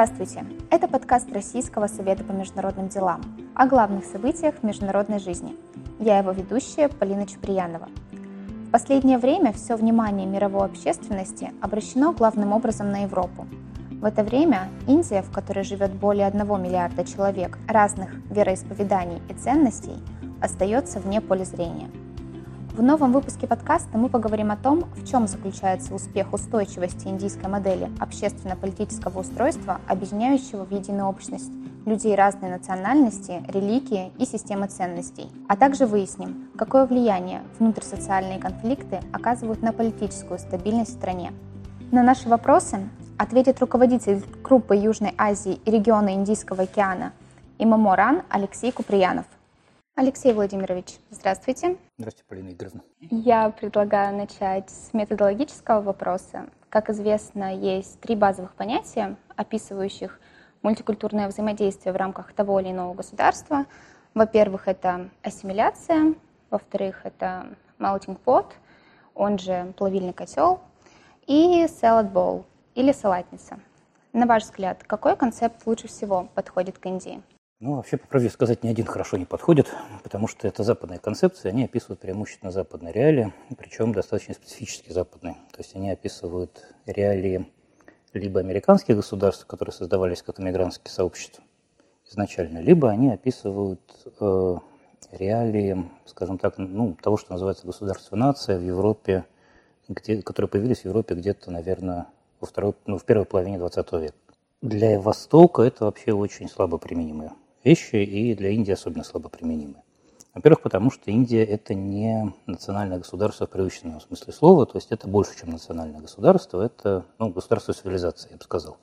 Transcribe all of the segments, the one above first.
Здравствуйте! Это подкаст Российского совета по международным делам о главных событиях в международной жизни. Я его ведущая Полина Чуприянова. В последнее время все внимание мировой общественности обращено главным образом на Европу. В это время Индия, в которой живет более 1 миллиарда человек разных вероисповеданий и ценностей, остается вне поля зрения – в новом выпуске подкаста мы поговорим о том, в чем заключается успех устойчивости индийской модели общественно-политического устройства, объединяющего в единую общность людей разной национальности, религии и системы ценностей. А также выясним, какое влияние внутрисоциальные конфликты оказывают на политическую стабильность в стране. На наши вопросы ответит руководитель группы Южной Азии и региона Индийского океана Имаморан Алексей Куприянов. Алексей Владимирович, здравствуйте. Здравствуйте, Полина Игоревна. Я предлагаю начать с методологического вопроса. Как известно, есть три базовых понятия, описывающих мультикультурное взаимодействие в рамках того или иного государства. Во-первых, это ассимиляция, во-вторых, это melting pot, он же плавильный котел, и salad bowl, или салатница. На ваш взгляд, какой концепт лучше всего подходит к Индии? Ну, вообще, по правде сказать, ни один хорошо не подходит, потому что это западные концепции, они описывают преимущественно западные реалии, причем достаточно специфически западные. То есть они описывают реалии либо американских государств, которые создавались как иммигрантские сообщества изначально, либо они описывают э, реалии, скажем так, ну, того, что называется государство-нация в Европе, где, которые появились в Европе где-то, наверное, во второй, ну, в первой половине 20 века. Для Востока это вообще очень слабо применимые вещи, и для Индии особенно слабо применимы. Во-первых, потому что Индия – это не национальное государство в привычном смысле слова, то есть это больше, чем национальное государство, это ну, государство цивилизации, я бы сказал.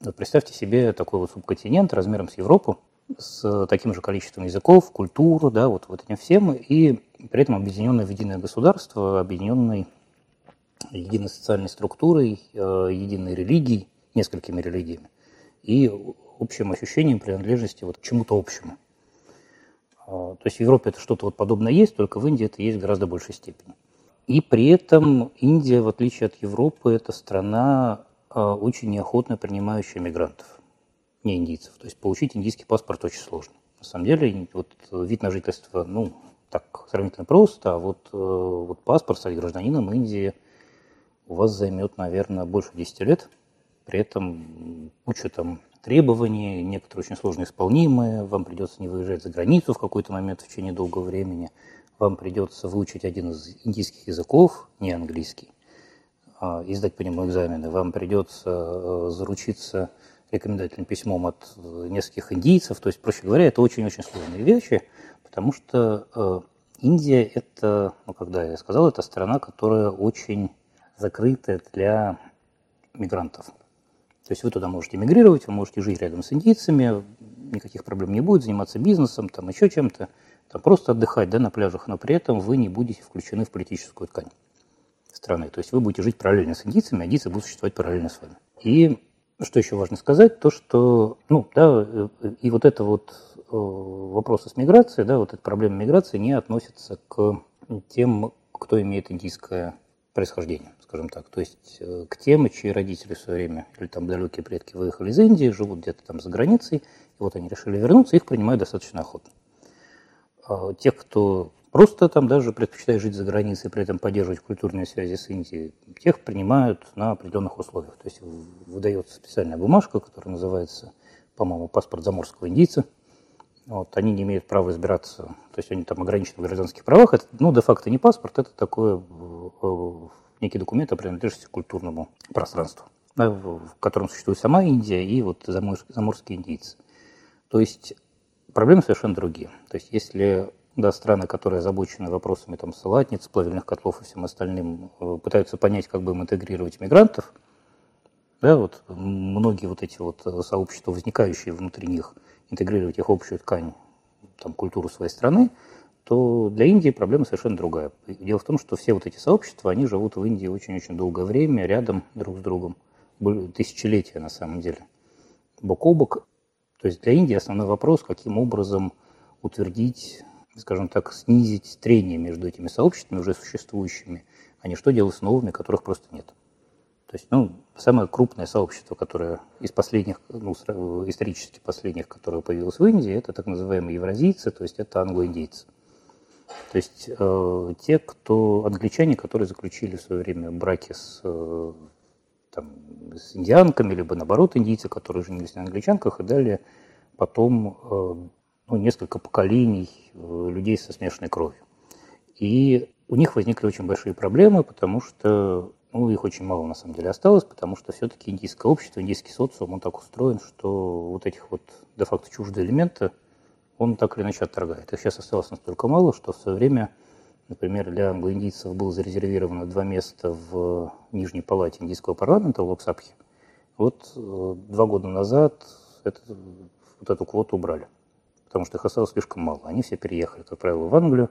Вот представьте себе такой вот субконтинент размером с Европу, с таким же количеством языков, культур, да, вот, вот этим всем, и при этом объединенное в единое государство, объединенное единой социальной структурой, э, единой религией, несколькими религиями, и общим ощущением принадлежности вот к чему-то общему. А, то есть в Европе это что-то вот подобное есть, только в Индии это есть в гораздо большей степени. И при этом Индия, в отличие от Европы, это страна, а, очень неохотно принимающая мигрантов, не индийцев. То есть получить индийский паспорт очень сложно. На самом деле, вот вид на жительство, ну, так сравнительно просто, а вот, э, вот паспорт стать гражданином Индии у вас займет, наверное, больше 10 лет. При этом куча там требования, некоторые очень сложно исполнимые, вам придется не выезжать за границу в какой-то момент в течение долгого времени, вам придется выучить один из индийских языков, не английский, а, и сдать по нему экзамены, вам придется э, заручиться рекомендательным письмом от э, нескольких индийцев, то есть, проще говоря, это очень-очень сложные вещи, потому что э, Индия – это, ну, когда я сказал, это страна, которая очень закрытая для мигрантов. То есть вы туда можете мигрировать, вы можете жить рядом с индийцами, никаких проблем не будет, заниматься бизнесом, там еще чем-то, там просто отдыхать да, на пляжах, но при этом вы не будете включены в политическую ткань страны. То есть вы будете жить параллельно с индийцами, а индийцы будут существовать параллельно с вами. И что еще важно сказать, то что, ну, да, и вот это вот э, вопросы с миграцией, да, вот эта проблема миграции не относится к тем, кто имеет индийское происхождения, скажем так. То есть э, к тем, чьи родители в свое время, или там далекие предки выехали из Индии, живут где-то там за границей, и вот они решили вернуться, их принимают достаточно охотно. А тех, кто просто там даже предпочитает жить за границей, при этом поддерживать культурные связи с Индией, тех принимают на определенных условиях. То есть выдается специальная бумажка, которая называется, по-моему, паспорт заморского индийца. Вот, они не имеют права избираться, то есть они там ограничены в гражданских правах. Это, ну, де-факто не паспорт, это такое Э, некий документ о принадлежности к культурному пространству, да, в котором существует сама Индия и вот заморские индийцы. То есть проблемы совершенно другие. То есть если да, страны, которые озабочены вопросами там, салатниц, плавильных котлов и всем остальным, э, пытаются понять, как бы им интегрировать мигрантов, да, вот многие вот эти вот э, сообщества, возникающие внутри них, интегрировать их в общую ткань, там, культуру своей страны, то для Индии проблема совершенно другая. Дело в том, что все вот эти сообщества, они живут в Индии очень-очень долгое время, рядом друг с другом, тысячелетия на самом деле, бок о бок. То есть для Индии основной вопрос, каким образом утвердить, скажем так, снизить трение между этими сообществами уже существующими, а не что делать с новыми, которых просто нет. То есть, ну, самое крупное сообщество, которое из последних, ну, исторически последних, которое появилось в Индии, это так называемые евразийцы, то есть это англо-индейцы. То есть э, те, кто англичане, которые заключили в свое время браки с, э, там, с индианками, либо наоборот индийцы, которые женились на англичанках, и далее потом э, ну, несколько поколений э, людей со смешанной кровью. И у них возникли очень большие проблемы, потому что ну, их очень мало на самом деле осталось, потому что все-таки индийское общество, индийский социум, он так устроен, что вот этих вот де-факто чуждые элементы, он так или иначе отторгает. Их сейчас осталось настолько мало, что в свое время, например, для англоиндийцев было зарезервировано два места в Нижней палате индийского парламента в Локсапхе. Вот э, два года назад это, вот эту квоту убрали, потому что их осталось слишком мало. Они все переехали, как правило, в Англию,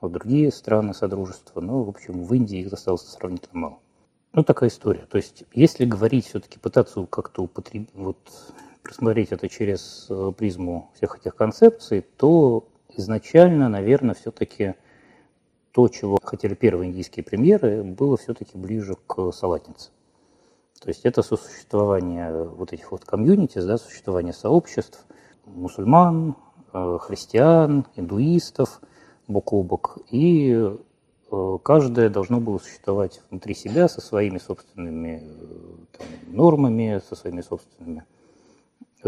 в другие страны Содружества, но, в общем, в Индии их осталось сравнительно мало. Ну, такая история. То есть, если говорить, все-таки пытаться как-то употребить, вот, просмотреть это через э, призму всех этих концепций, то изначально, наверное, все-таки то, чего хотели первые индийские премьеры, было все-таки ближе к салатнице. То есть это сосуществование вот этих вот комьюнити, да, существование сообществ мусульман, э, христиан, индуистов – бок о бок, и э, каждое должно было существовать внутри себя со своими собственными там, нормами, со своими собственными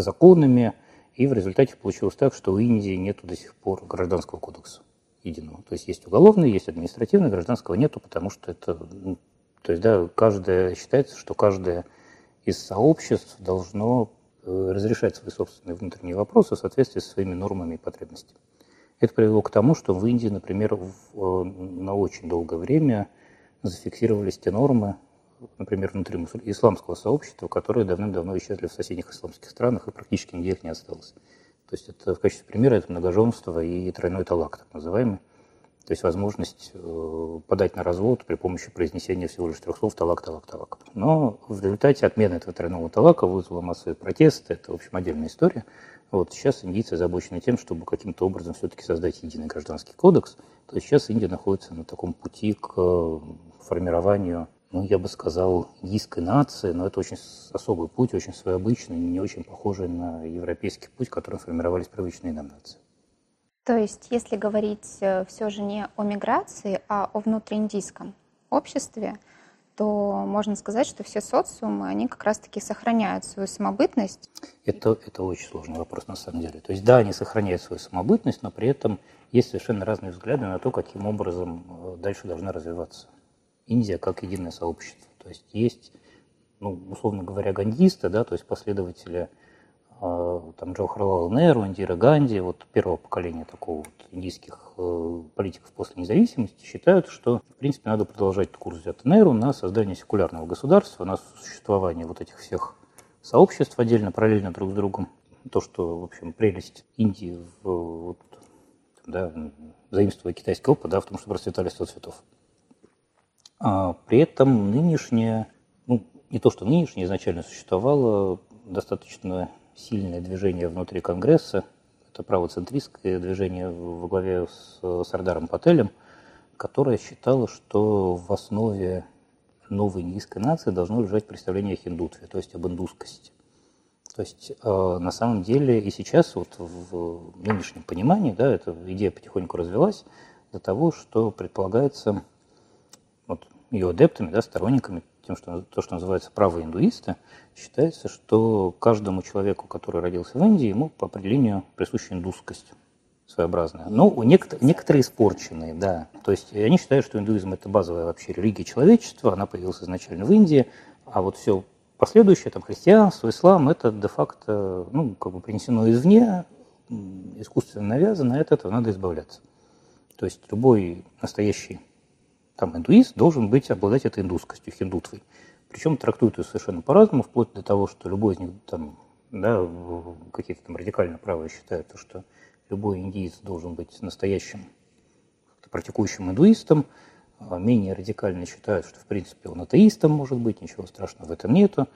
законами. И в результате получилось так, что у Индии нет до сих пор гражданского кодекса единого. То есть есть уголовный, есть административный, гражданского нету, потому что это... Ну, то есть, да, каждое, считается, что каждое из сообществ должно э, разрешать свои собственные внутренние вопросы в соответствии со своими нормами и потребностями. Это привело к тому, что в Индии, например, в, э, на очень долгое время зафиксировались те нормы, например, внутри исламского сообщества, которые давным-давно исчезли в соседних исламских странах, и практически нигде их не осталось. То есть это в качестве примера это многоженство и тройной талак, так называемый. То есть возможность э, подать на развод при помощи произнесения всего лишь трех слов талак, талак, талак. Но в результате отмена этого тройного талака вызвала массовые протесты. Это, в общем, отдельная история. Вот сейчас индийцы озабочены тем, чтобы каким-то образом все-таки создать единый гражданский кодекс. То есть сейчас Индия находится на таком пути к э, формированию, ну, я бы сказал, индийской нации, но это очень особый путь, очень своеобычный, не очень похожий на европейский путь, которым формировались привычные нам нации. То есть, если говорить э, все же не о миграции, а о внутрииндийском обществе, то можно сказать, что все социумы, они как раз-таки сохраняют свою самобытность. Это, это очень сложный вопрос на самом деле. То есть да, они сохраняют свою самобытность, но при этом есть совершенно разные взгляды на то, каким образом э, дальше должна развиваться Индия как единое сообщество. То есть есть, ну, условно говоря, гандисты, да, то есть последователи а, там Джавахарлала Неру, Индира Ганди, вот первого поколения такого вот индийских э, политиков после независимости, считают, что, в принципе, надо продолжать курс взят Неру на создание секулярного государства, на существование вот этих всех сообществ отдельно, параллельно друг с другом. То, что, в общем, прелесть Индии в, вот, да, заимствуя китайский опыт, да, в том, что процветали сто цветов. А при этом нынешнее, ну, не то, что нынешнее изначально существовало достаточно сильное движение внутри Конгресса, это правоцентристское движение во главе с Сардаром Пателем, которое считало, что в основе новой индийской нации должно лежать представление о хиндутве, то есть об индусскости. То есть э, на самом деле и сейчас вот в нынешнем понимании, да, эта идея потихоньку развелась до того, что предполагается ее адептами, да, сторонниками тем, что то, что называется правые индуисты, считается, что каждому человеку, который родился в Индии, ему по определению присуща индусскость своеобразная. Но у некотор- некоторые испорченные, да. То есть они считают, что индуизм это базовая вообще религия человечества, она появилась изначально в Индии, а вот все последующее, там, христианство, ислам, это де-факто, ну, как бы принесено извне, искусственно навязано, и от этого надо избавляться. То есть любой настоящий там индуист должен быть обладать этой индусскостью, хиндутвой. Причем трактуют ее совершенно по-разному, вплоть до того, что любой из них там, да, какие-то там радикально правые считают, что любой индиец должен быть настоящим практикующим индуистом, а менее радикально считают, что в принципе он атеистом может быть, ничего страшного в этом нету,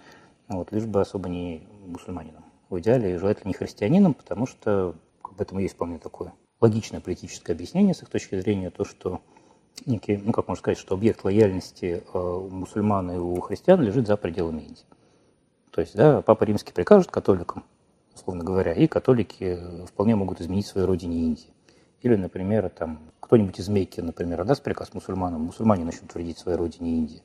вот, лишь бы особо не мусульманином. В идеале желательно не христианином, потому что об этом есть вполне такое логичное политическое объяснение с их точки зрения, то, что некий, ну как можно сказать, что объект лояльности э, у мусульман и у христиан лежит за пределами Индии. То есть, да, Папа Римский прикажет католикам, условно говоря, и католики вполне могут изменить своей родине Индии. Или, например, там кто-нибудь из Мекки, например, отдаст приказ мусульманам, мусульмане начнут вредить своей родине Индии.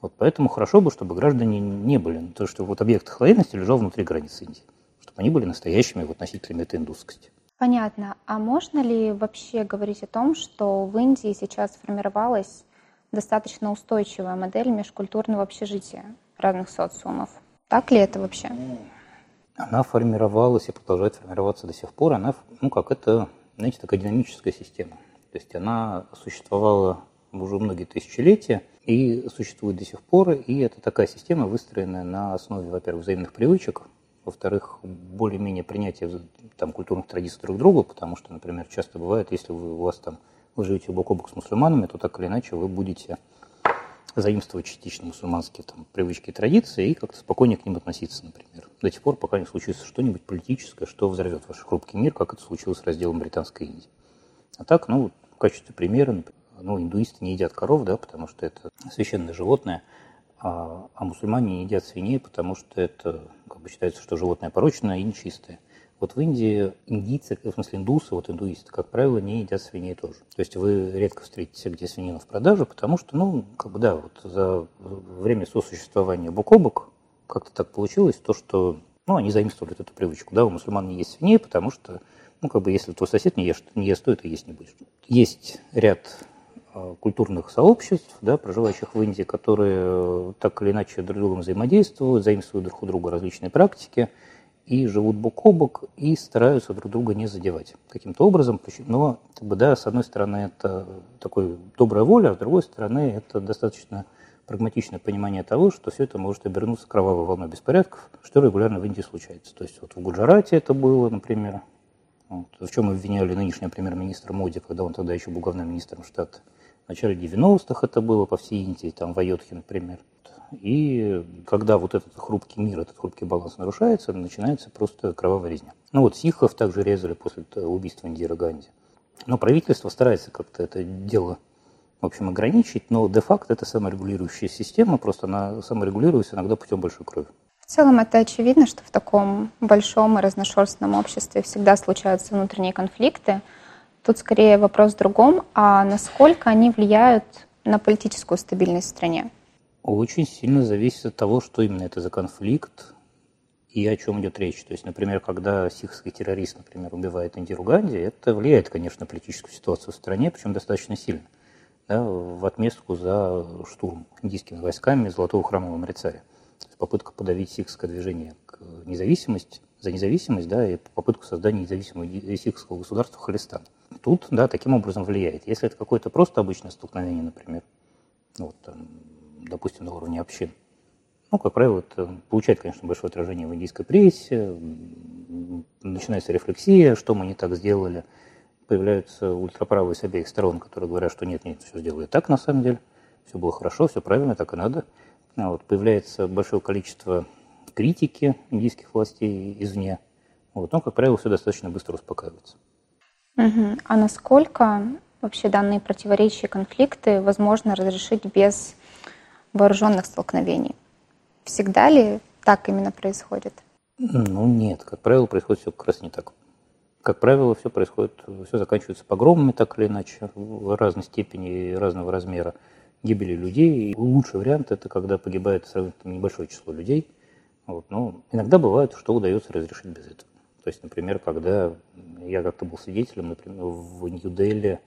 Вот поэтому хорошо бы, чтобы граждане не были, то, что вот объект лояльности лежал внутри границ Индии, чтобы они были настоящими вот носителями этой индусскости. Понятно. А можно ли вообще говорить о том, что в Индии сейчас сформировалась достаточно устойчивая модель межкультурного общежития разных социумов? Так ли это вообще? Она формировалась и продолжает формироваться до сих пор. Она, ну как, это, знаете, такая динамическая система. То есть она существовала уже многие тысячелетия и существует до сих пор. И это такая система, выстроенная на основе, во-первых, взаимных привычек, во-вторых, более-менее принятие там, культурных традиций друг другу, потому что, например, часто бывает, если вы, у вас там, вы живете бок о бок с мусульманами, то так или иначе вы будете заимствовать частично мусульманские там, привычки и традиции и как-то спокойнее к ним относиться, например. До тех пор, пока не случится что-нибудь политическое, что взорвет ваш хрупкий мир, как это случилось с разделом Британской Индии. А так, ну, в качестве примера, ну, индуисты не едят коров, да, потому что это священное животное – а, а мусульмане не едят свиней, потому что это, как бы считается, что животное порочное и нечистое. Вот в Индии индийцы, в смысле индусы, вот индуисты, как правило, не едят свиней тоже. То есть вы редко встретите где свинину в продаже, потому что, ну, как бы да, вот за время сосуществования бок о бок как-то так получилось, то, что, ну, они заимствовали эту привычку, да, у мусульман не есть свиней, потому что, ну, как бы, если твой сосед не ест, не ест то это есть не будешь. Есть ряд культурных сообществ, да, проживающих в Индии, которые э, так или иначе друг с другом взаимодействуют, заимствуют друг у друга различные практики и живут бок о бок и стараются друг друга не задевать каким-то образом. Но, как бы, да, с одной стороны, это такой добрая воля, а с другой стороны, это достаточно прагматичное понимание того, что все это может обернуться кровавой волной беспорядков, что регулярно в Индии случается. То есть вот в Гуджарате это было, например, вот, в чем обвиняли нынешнего премьер-министра Моди, когда он тогда еще был главным министром штата. В начале 90-х это было по всей Индии, там в Айотхе, например. И когда вот этот хрупкий мир, этот хрупкий баланс нарушается, начинается просто кровавая резня. Ну вот сихов также резали после убийства Индира Ганди. Но правительство старается как-то это дело, в общем, ограничить, но де-факто это саморегулирующая система, просто она саморегулируется иногда путем большой крови. В целом это очевидно, что в таком большом и разношерстном обществе всегда случаются внутренние конфликты – Тут скорее вопрос в другом, а насколько они влияют на политическую стабильность в стране? Очень сильно зависит от того, что именно это за конфликт и о чем идет речь. То есть, например, когда сихский террорист, например, убивает Индиру Ганди, это влияет, конечно, на политическую ситуацию в стране, причем достаточно сильно. Да, в отместку за штурм индийскими войсками Золотого храма в Амрицаре. То есть попытка подавить сихское движение к независимости, за независимость, да, и попытку создания независимого сихского государства Халистан тут, да, таким образом влияет. Если это какое-то просто обычное столкновение, например, ну, вот, там, допустим, на уровне общин, ну, как правило, это получает, конечно, большое отражение в индийской прессе, начинается рефлексия, что мы не так сделали, появляются ультраправые с обеих сторон, которые говорят, что нет, нет, все сделали так на самом деле, все было хорошо, все правильно, так и надо. А вот, появляется большое количество критики индийских властей извне, вот, но, как правило, все достаточно быстро успокаивается. Угу. А насколько вообще данные противоречия и конфликты возможно разрешить без вооруженных столкновений? Всегда ли так именно происходит? Ну нет, как правило, происходит все как раз не так. Как правило, все происходит, все заканчивается погромами так или иначе, в разной степени и разного размера гибели людей. И лучший вариант это когда погибает сравнительно небольшое число людей. Вот. Но иногда бывает, что удается разрешить без этого. То есть, например, когда я как-то был свидетелем, например, в Нью-Дели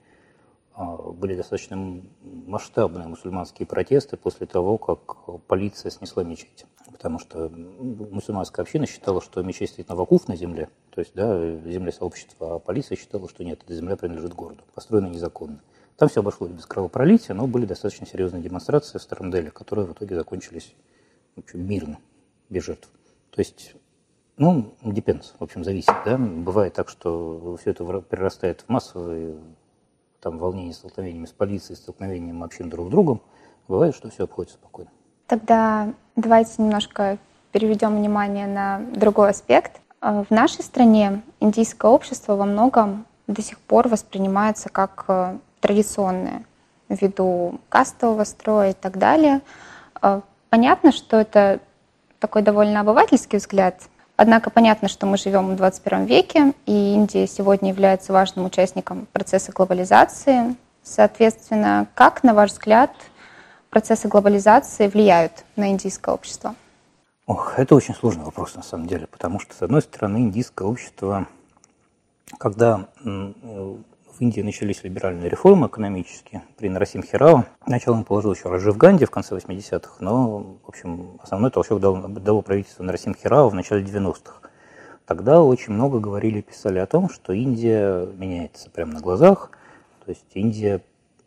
а, были достаточно масштабные мусульманские протесты после того, как полиция снесла мечеть. Потому что мусульманская община считала, что мечеть стоит на вакуф на земле, то есть да, земле сообщества, а полиция считала, что нет, эта земля принадлежит городу, построена незаконно. Там все обошлось без кровопролития, но были достаточно серьезные демонстрации в Старом Дели, которые в итоге закончились общем, мирно, без жертв. То есть ну, depends, в общем, зависит, да. Бывает так, что все это перерастает в массовые там волнения, столкновениями с полицией, столкновением общин друг с другом. Бывает, что все обходится спокойно. Тогда давайте немножко переведем внимание на другой аспект. А, в нашей стране индийское общество во многом до сих пор воспринимается как э, традиционное. ввиду кастового строя и так далее. А, понятно, что это такой довольно обывательский взгляд, однако понятно, что мы живем в 21 веке, и Индия сегодня является важным участником процесса глобализации. Соответственно, как, на ваш взгляд, процессы глобализации влияют на индийское общество? Ох, это очень сложный вопрос на самом деле, потому что, с одной стороны, индийское общество, когда в Индии начались либеральные реформы экономические при Нарасимхе Рау. Начало он положил еще Раджив Ганди в конце 80-х, но, в общем, основной толчок дал, дало правительство Нарасимхи Рау в начале 90-х. Тогда очень много говорили и писали о том, что Индия меняется прямо на глазах, то есть Индия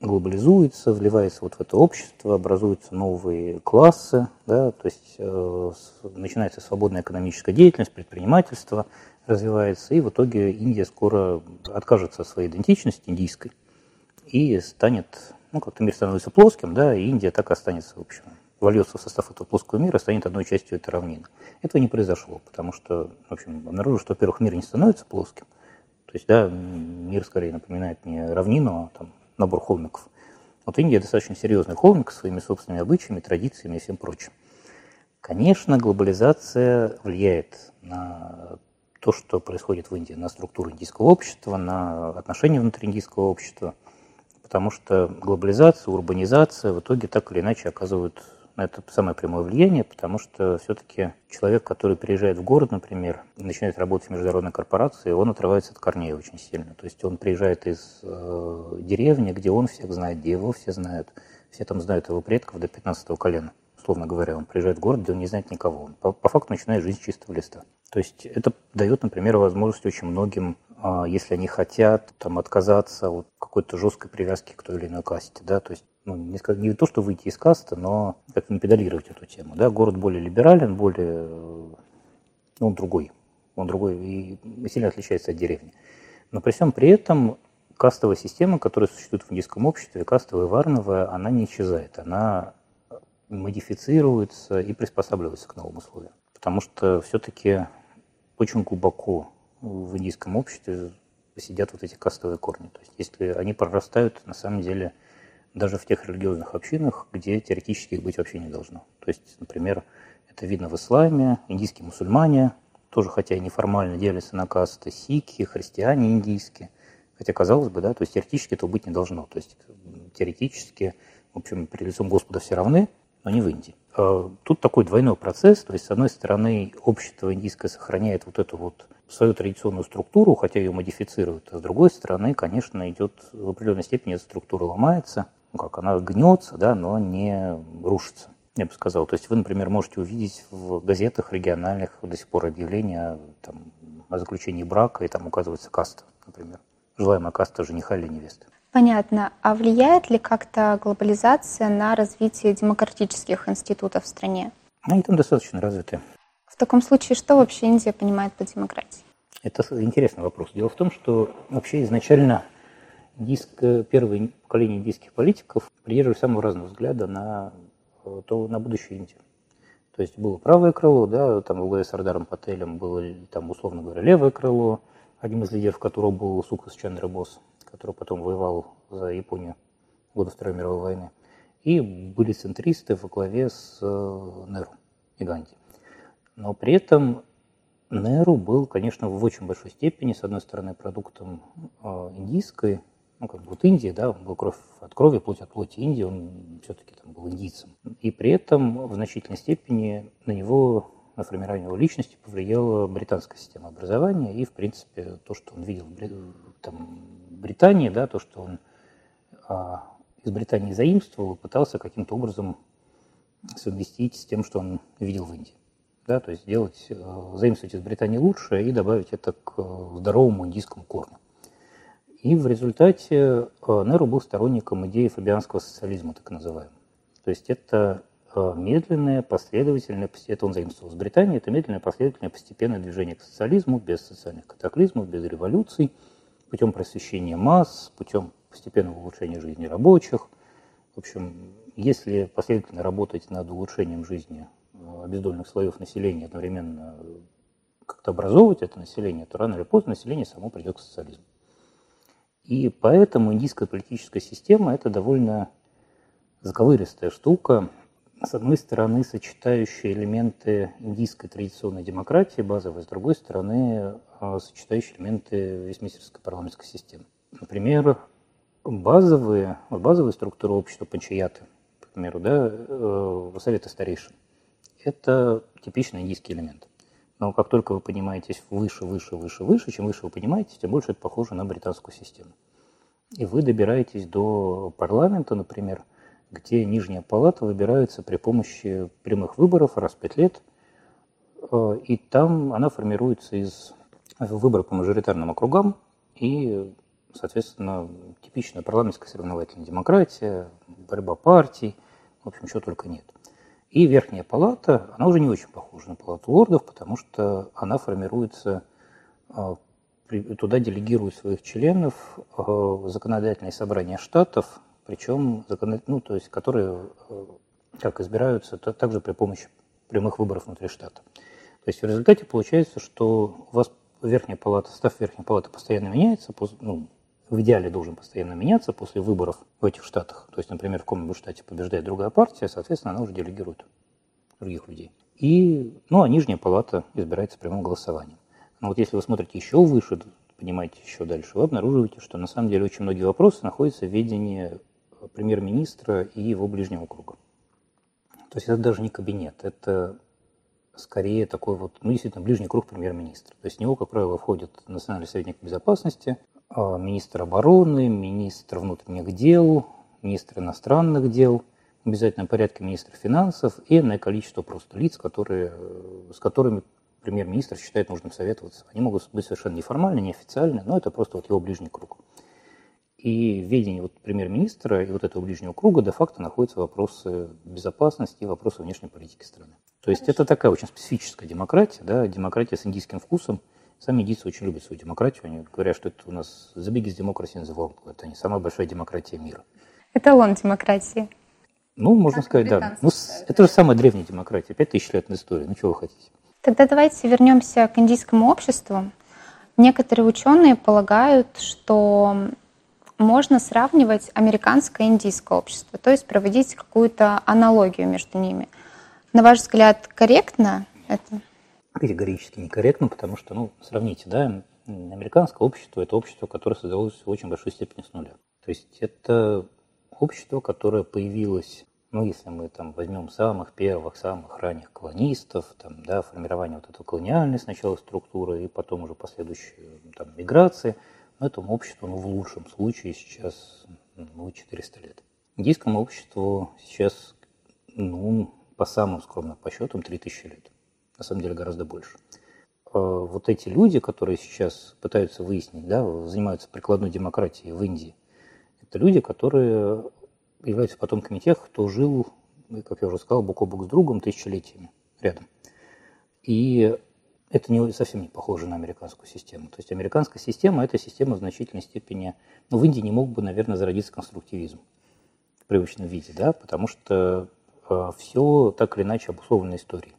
глобализуется, вливается вот в это общество, образуются новые классы, да, то есть э, начинается свободная экономическая деятельность, предпринимательство – развивается, и в итоге Индия скоро откажется от своей идентичности индийской и станет, ну, как-то мир становится плоским, да, и Индия так останется, в общем, вольется в состав этого плоского мира, станет одной частью этой равнины. Этого не произошло, потому что, в общем, обнаружили, что, во-первых, мир не становится плоским, то есть, да, мир скорее напоминает не равнину, а там набор холмиков. Вот Индия достаточно серьезный холмик со своими собственными обычаями, традициями и всем прочим. Конечно, глобализация влияет на то, что происходит в Индии, на структуру индийского общества, на отношения внутри индийского общества, потому что глобализация, урбанизация в итоге так или иначе оказывают это самое прямое влияние, потому что все-таки человек, который приезжает в город, например, начинает работать в международной корпорации, он отрывается от корней очень сильно. То есть он приезжает из э, деревни, где он всех знает, где его все знают, все там знают его предков до 15 колена условно говоря, он приезжает в город, где он не знает никого. Он по, по факту начинает жизнь с чистого листа. То есть это дает, например, возможность очень многим, а, если они хотят там, отказаться от какой-то жесткой привязки к той или иной касте. Да? То есть ну, не, не то, что выйти из касты, но как не педалировать эту тему. Да? Город более либерален, более... Ну, он другой. Он другой и сильно отличается от деревни. Но при всем при этом кастовая система, которая существует в индийском обществе, кастовая варновая, она не исчезает. Она модифицируется и приспосабливается к новым условиям. Потому что все-таки очень глубоко в индийском обществе сидят вот эти кастовые корни. То есть если они прорастают, на самом деле, даже в тех религиозных общинах, где теоретически их быть вообще не должно. То есть, например, это видно в исламе, индийские мусульмане, тоже хотя и неформально делятся на касты, сикхи, христиане индийские. Хотя, казалось бы, да, то есть теоретически этого быть не должно. То есть теоретически, в общем, перед лицом Господа все равны, но не в Индии. А тут такой двойной процесс, то есть, с одной стороны, общество индийское сохраняет вот эту вот свою традиционную структуру, хотя ее модифицируют, а с другой стороны, конечно, идет в определенной степени эта структура ломается, ну как, она гнется, да, но не рушится, я бы сказал. То есть вы, например, можете увидеть в газетах региональных до сих пор объявления там, о заключении брака, и там указывается каста, например, желаемая каста жениха или невесты. Понятно. А влияет ли как-то глобализация на развитие демократических институтов в стране? Они там достаточно развиты. В таком случае, что вообще Индия понимает под демократией? Это интересный вопрос. Дело в том, что вообще изначально индийское, первое поколение индийских политиков придерживались самого разного взгляда на, то, на будущее Индии. То есть было правое крыло, да, там в Сардаром Пателем было, там, условно говоря, левое крыло, одним из лидеров которого был Сукас Чандра Босс который потом воевал за Японию в годы Второй мировой войны. И были центристы во главе с э, Неру и Ганди. Но при этом Неру был, конечно, в очень большой степени, с одной стороны, продуктом э, индийской, ну, как бы вот Индии, да, он был кровь от крови, плоть от плоти Индии, он все-таки там был индийцем. И при этом в значительной степени на него, на формирование его личности повлияла британская система образования и, в принципе, то, что он видел там, Британии, да, то, что он а, из Британии заимствовал, пытался каким-то образом совместить с тем, что он видел в Индии. Да, то есть сделать, э, заимствовать из Британии лучше и добавить это к э, здоровому индийскому корню. И в результате э, Неру был сторонником идеи фабианского социализма, так называемого. То есть это медленное, последовательное, это он заимствовал с Британии, это медленное, последовательное, постепенное движение к социализму, без социальных катаклизмов, без революций – путем просвещения масс, путем постепенного улучшения жизни рабочих. В общем, если последовательно работать над улучшением жизни э, обездоленных слоев населения, одновременно как-то образовывать это население, то рано или поздно население само придет к социализму. И поэтому индийская политическая система – это довольно заковыристая штука, с одной стороны, сочетающая элементы индийской традиционной демократии базовой, с другой стороны, а, сочетающие элементы вестминстерской парламентской системы. Например, базовые, базовые структуры общества панчаяты, к примеру, да, э, советы старейшин, это типичный индийский элемент. Но как только вы поднимаетесь выше, выше, выше, выше, чем выше вы поднимаетесь, тем больше это похоже на британскую систему. И вы добираетесь до парламента, например, где нижняя палата выбирается при помощи прямых выборов раз в пять лет, э, и там она формируется из выборов по мажоритарным округам и, соответственно, типичная парламентская соревновательная демократия, борьба партий, в общем, чего только нет. И верхняя палата, она уже не очень похожа на палату лордов, потому что она формируется, э, туда делегируют своих членов э, законодательное собрание штатов, причем ну, то есть, которые э, как избираются то, также при помощи прямых выборов внутри штата. То есть в результате получается, что у вас верхняя палата, состав верхней палаты постоянно меняется, ну, в идеале должен постоянно меняться после выборов в этих штатах. То есть, например, в каком-нибудь штате побеждает другая партия, соответственно, она уже делегирует других людей. И, ну, а нижняя палата избирается прямым голосованием. Но вот если вы смотрите еще выше, понимаете еще дальше, вы обнаруживаете, что на самом деле очень многие вопросы находятся в ведении премьер-министра и его ближнего круга. То есть это даже не кабинет, это скорее такой вот, ну, действительно, ближний круг премьер-министра. То есть в него, как правило, входит национальный советник безопасности, министр обороны, министр внутренних дел, министр иностранных дел, в обязательном порядке министр финансов и энное количество просто лиц, которые, с которыми премьер-министр считает нужным советоваться. Они могут быть совершенно неформальны, неофициальны, но это просто вот его ближний круг. И в ведении вот премьер-министра и вот этого ближнего круга де-факто находятся вопросы безопасности и вопросы внешней политики страны. То есть это такая очень специфическая демократия, да, демократия с индийским вкусом. Сами индийцы очень любят свою демократию. Они говорят, что это у нас the biggest democracy in the world. Это не самая большая демократия мира. Эталон демократии. Ну, можно как сказать, да. Ну, это же самая древняя демократия, пять тысяч лет на истории. Ну, чего вы хотите? Тогда давайте вернемся к индийскому обществу. Некоторые ученые полагают, что можно сравнивать американское и индийское общество, то есть проводить какую-то аналогию между ними. На ваш взгляд, корректно это? Категорически некорректно, потому что, ну, сравните, да, американское общество – это общество, которое создалось в очень большой степени с нуля. То есть это общество, которое появилось, ну, если мы там возьмем самых первых, самых ранних колонистов, там, да, формирование вот этого колониальной сначала структуры и потом уже последующие там, миграции – этому обществу, ну, в лучшем случае, сейчас ну, 400 лет. Индийскому обществу сейчас, ну, по самым скромным подсчетам, 3000 лет. На самом деле гораздо больше. А вот эти люди, которые сейчас пытаются выяснить, да, занимаются прикладной демократией в Индии, это люди, которые являются потомками тех, кто жил, как я уже сказал, бок о бок с другом тысячелетиями рядом. И это не, совсем не похоже на американскую систему. То есть американская система – это система в значительной степени… Ну, в Индии не мог бы, наверное, зародиться конструктивизм в привычном виде, да, потому что э, все так или иначе обусловлено историей.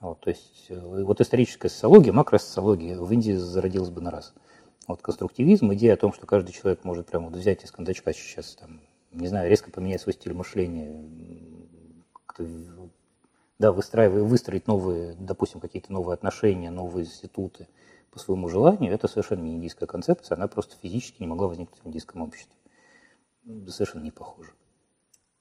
Вот, то есть э, вот историческая социология, макросоциология в Индии зародилась бы на раз. Вот конструктивизм, идея о том, что каждый человек может прямо вот взять из кондачка сейчас, там, не знаю, резко поменять свой стиль мышления, да, выстраивая, выстроить новые, допустим, какие-то новые отношения, новые институты по своему желанию, это совершенно не индийская концепция, она просто физически не могла возникнуть в индийском обществе. Совершенно не похоже.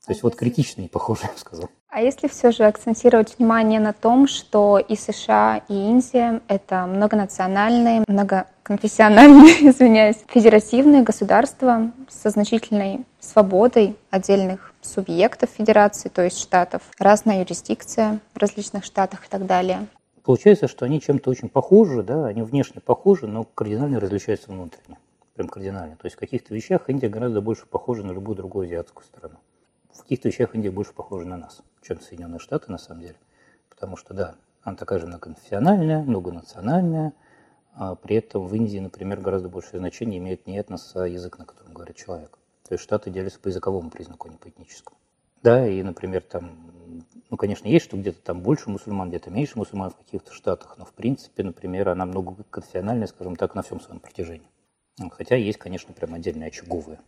То есть вот критично не похоже, я бы сказал. А если все же акцентировать внимание на том, что и США, и Индия — это многонациональные, многоконфессиональные, извиняюсь, федеративные государства со значительной свободой отдельных субъектов федерации, то есть штатов, разная юрисдикция в различных штатах и так далее. Получается, что они чем-то очень похожи, да, они внешне похожи, но кардинально различаются внутренне. Прям кардинально. То есть в каких-то вещах Индия гораздо больше похожа на любую другую азиатскую страну в каких-то вещах Индия больше похожа на нас, чем Соединенные Штаты на самом деле. Потому что, да, она такая же многоконфессиональная, многонациональная, а при этом в Индии, например, гораздо большее значение имеет не этнос, а язык, на котором говорит человек. То есть Штаты делятся по языковому признаку, а не по этническому. Да, и, например, там, ну, конечно, есть, что где-то там больше мусульман, где-то меньше мусульман в каких-то штатах, но, в принципе, например, она многоконфессиональная, скажем так, на всем своем протяжении. Хотя есть, конечно, прям отдельные очаговые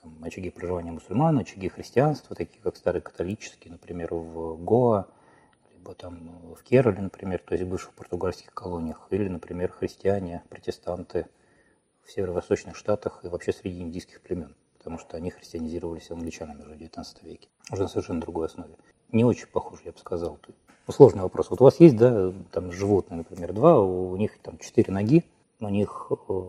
там, очаги проживания мусульман, очаги христианства, такие как старые католические, например, в Гоа, либо там в Кероле, например, то есть в бывших португальских колониях, или, например, христиане, протестанты в северо-восточных штатах и вообще среди индийских племен, потому что они христианизировались англичанами уже в XIX веке, уже на совершенно другой основе. Не очень похоже, я бы сказал. Ну, сложный вопрос. Вот у вас есть, да, там животные, например, два, у них там четыре ноги, у них э,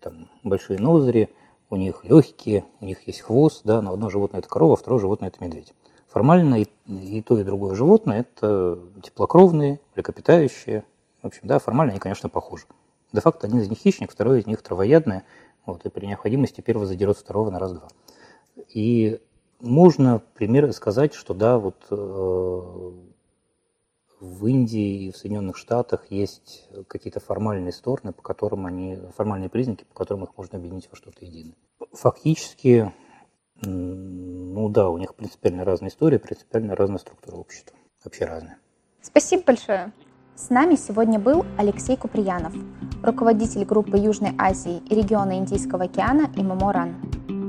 там большие ноздри, у них легкие, у них есть хвост, да, но одно животное это корова, второе животное это медведь. Формально и, и то, и другое животное это теплокровные, млекопитающие. В общем, да, формально они, конечно, похожи. Де-факто один из них хищник, второй из них травоядный, вот, и при необходимости первый задерет второго на раз-два. И можно примерно сказать, что да, вот э, в Индии и в Соединенных Штатах есть какие-то формальные стороны, по которым они, формальные признаки, по которым их можно объединить во что-то единое. Фактически, ну да, у них принципиально разная история, принципиально разная структура общества. Вообще разная. Спасибо большое. С нами сегодня был Алексей Куприянов, руководитель группы Южной Азии и региона Индийского океана ИММО РАН.